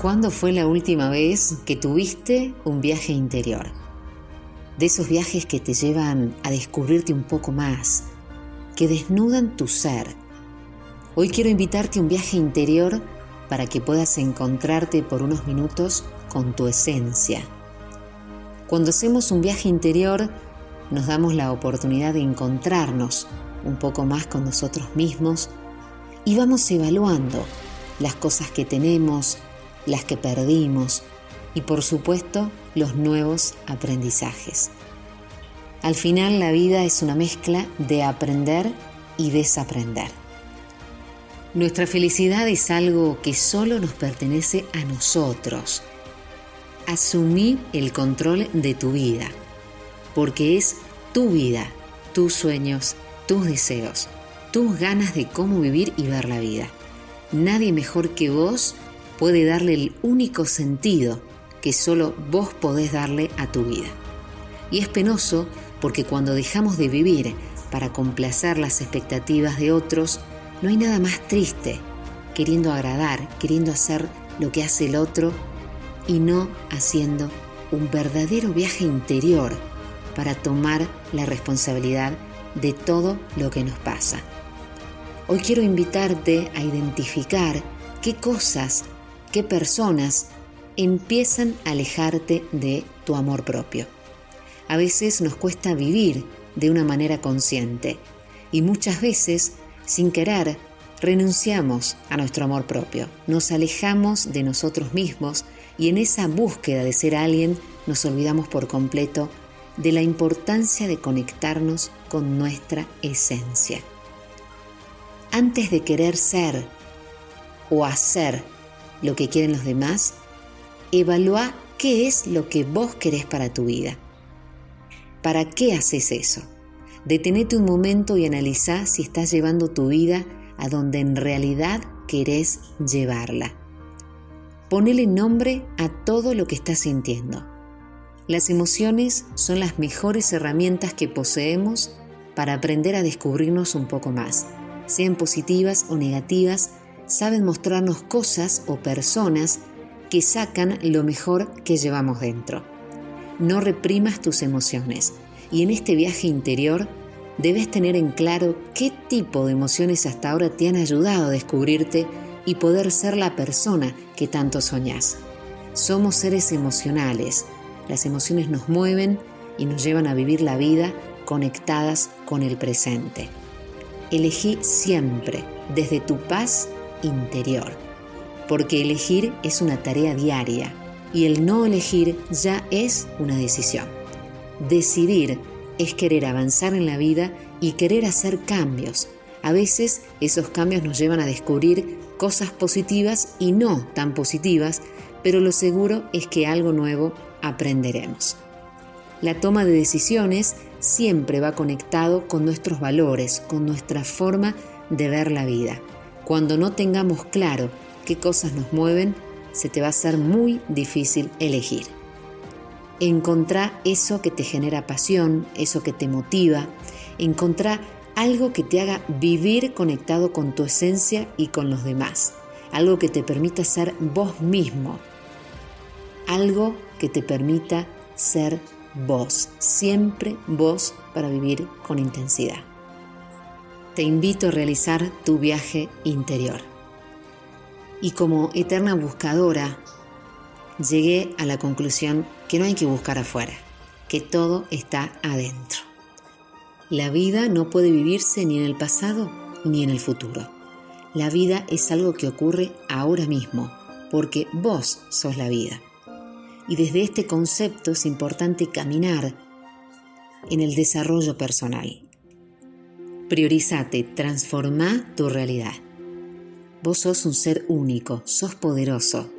¿Cuándo fue la última vez que tuviste un viaje interior? De esos viajes que te llevan a descubrirte un poco más, que desnudan tu ser. Hoy quiero invitarte a un viaje interior para que puedas encontrarte por unos minutos con tu esencia. Cuando hacemos un viaje interior, nos damos la oportunidad de encontrarnos un poco más con nosotros mismos y vamos evaluando las cosas que tenemos, las que perdimos y por supuesto los nuevos aprendizajes. Al final la vida es una mezcla de aprender y desaprender. Nuestra felicidad es algo que solo nos pertenece a nosotros. Asumí el control de tu vida, porque es tu vida, tus sueños, tus deseos, tus ganas de cómo vivir y ver la vida. Nadie mejor que vos puede darle el único sentido que solo vos podés darle a tu vida. Y es penoso porque cuando dejamos de vivir para complacer las expectativas de otros, no hay nada más triste, queriendo agradar, queriendo hacer lo que hace el otro y no haciendo un verdadero viaje interior para tomar la responsabilidad de todo lo que nos pasa. Hoy quiero invitarte a identificar qué cosas qué personas empiezan a alejarte de tu amor propio. A veces nos cuesta vivir de una manera consciente y muchas veces, sin querer, renunciamos a nuestro amor propio, nos alejamos de nosotros mismos y en esa búsqueda de ser alguien nos olvidamos por completo de la importancia de conectarnos con nuestra esencia. Antes de querer ser o hacer lo que quieren los demás, evalúa qué es lo que vos querés para tu vida. ¿Para qué haces eso? Detenete un momento y analiza si estás llevando tu vida a donde en realidad querés llevarla. Ponele nombre a todo lo que estás sintiendo. Las emociones son las mejores herramientas que poseemos para aprender a descubrirnos un poco más, sean positivas o negativas, saben mostrarnos cosas o personas que sacan lo mejor que llevamos dentro. No reprimas tus emociones y en este viaje interior debes tener en claro qué tipo de emociones hasta ahora te han ayudado a descubrirte y poder ser la persona que tanto soñás. Somos seres emocionales. Las emociones nos mueven y nos llevan a vivir la vida conectadas con el presente. Elegí siempre desde tu paz interior, porque elegir es una tarea diaria y el no elegir ya es una decisión. Decidir es querer avanzar en la vida y querer hacer cambios. A veces esos cambios nos llevan a descubrir cosas positivas y no tan positivas, pero lo seguro es que algo nuevo aprenderemos. La toma de decisiones siempre va conectado con nuestros valores, con nuestra forma de ver la vida. Cuando no tengamos claro qué cosas nos mueven, se te va a ser muy difícil elegir. Encontrá eso que te genera pasión, eso que te motiva, encontrá algo que te haga vivir conectado con tu esencia y con los demás, algo que te permita ser vos mismo, algo que te permita ser vos, siempre vos para vivir con intensidad te invito a realizar tu viaje interior. Y como eterna buscadora, llegué a la conclusión que no hay que buscar afuera, que todo está adentro. La vida no puede vivirse ni en el pasado ni en el futuro. La vida es algo que ocurre ahora mismo, porque vos sos la vida. Y desde este concepto es importante caminar en el desarrollo personal. Priorízate, transforma tu realidad. Vos sos un ser único, sos poderoso.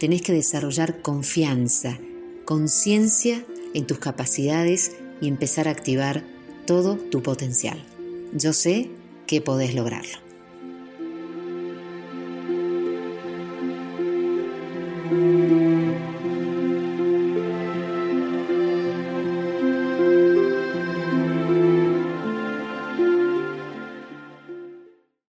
Tenés que desarrollar confianza, conciencia en tus capacidades y empezar a activar todo tu potencial. Yo sé que podés lograrlo.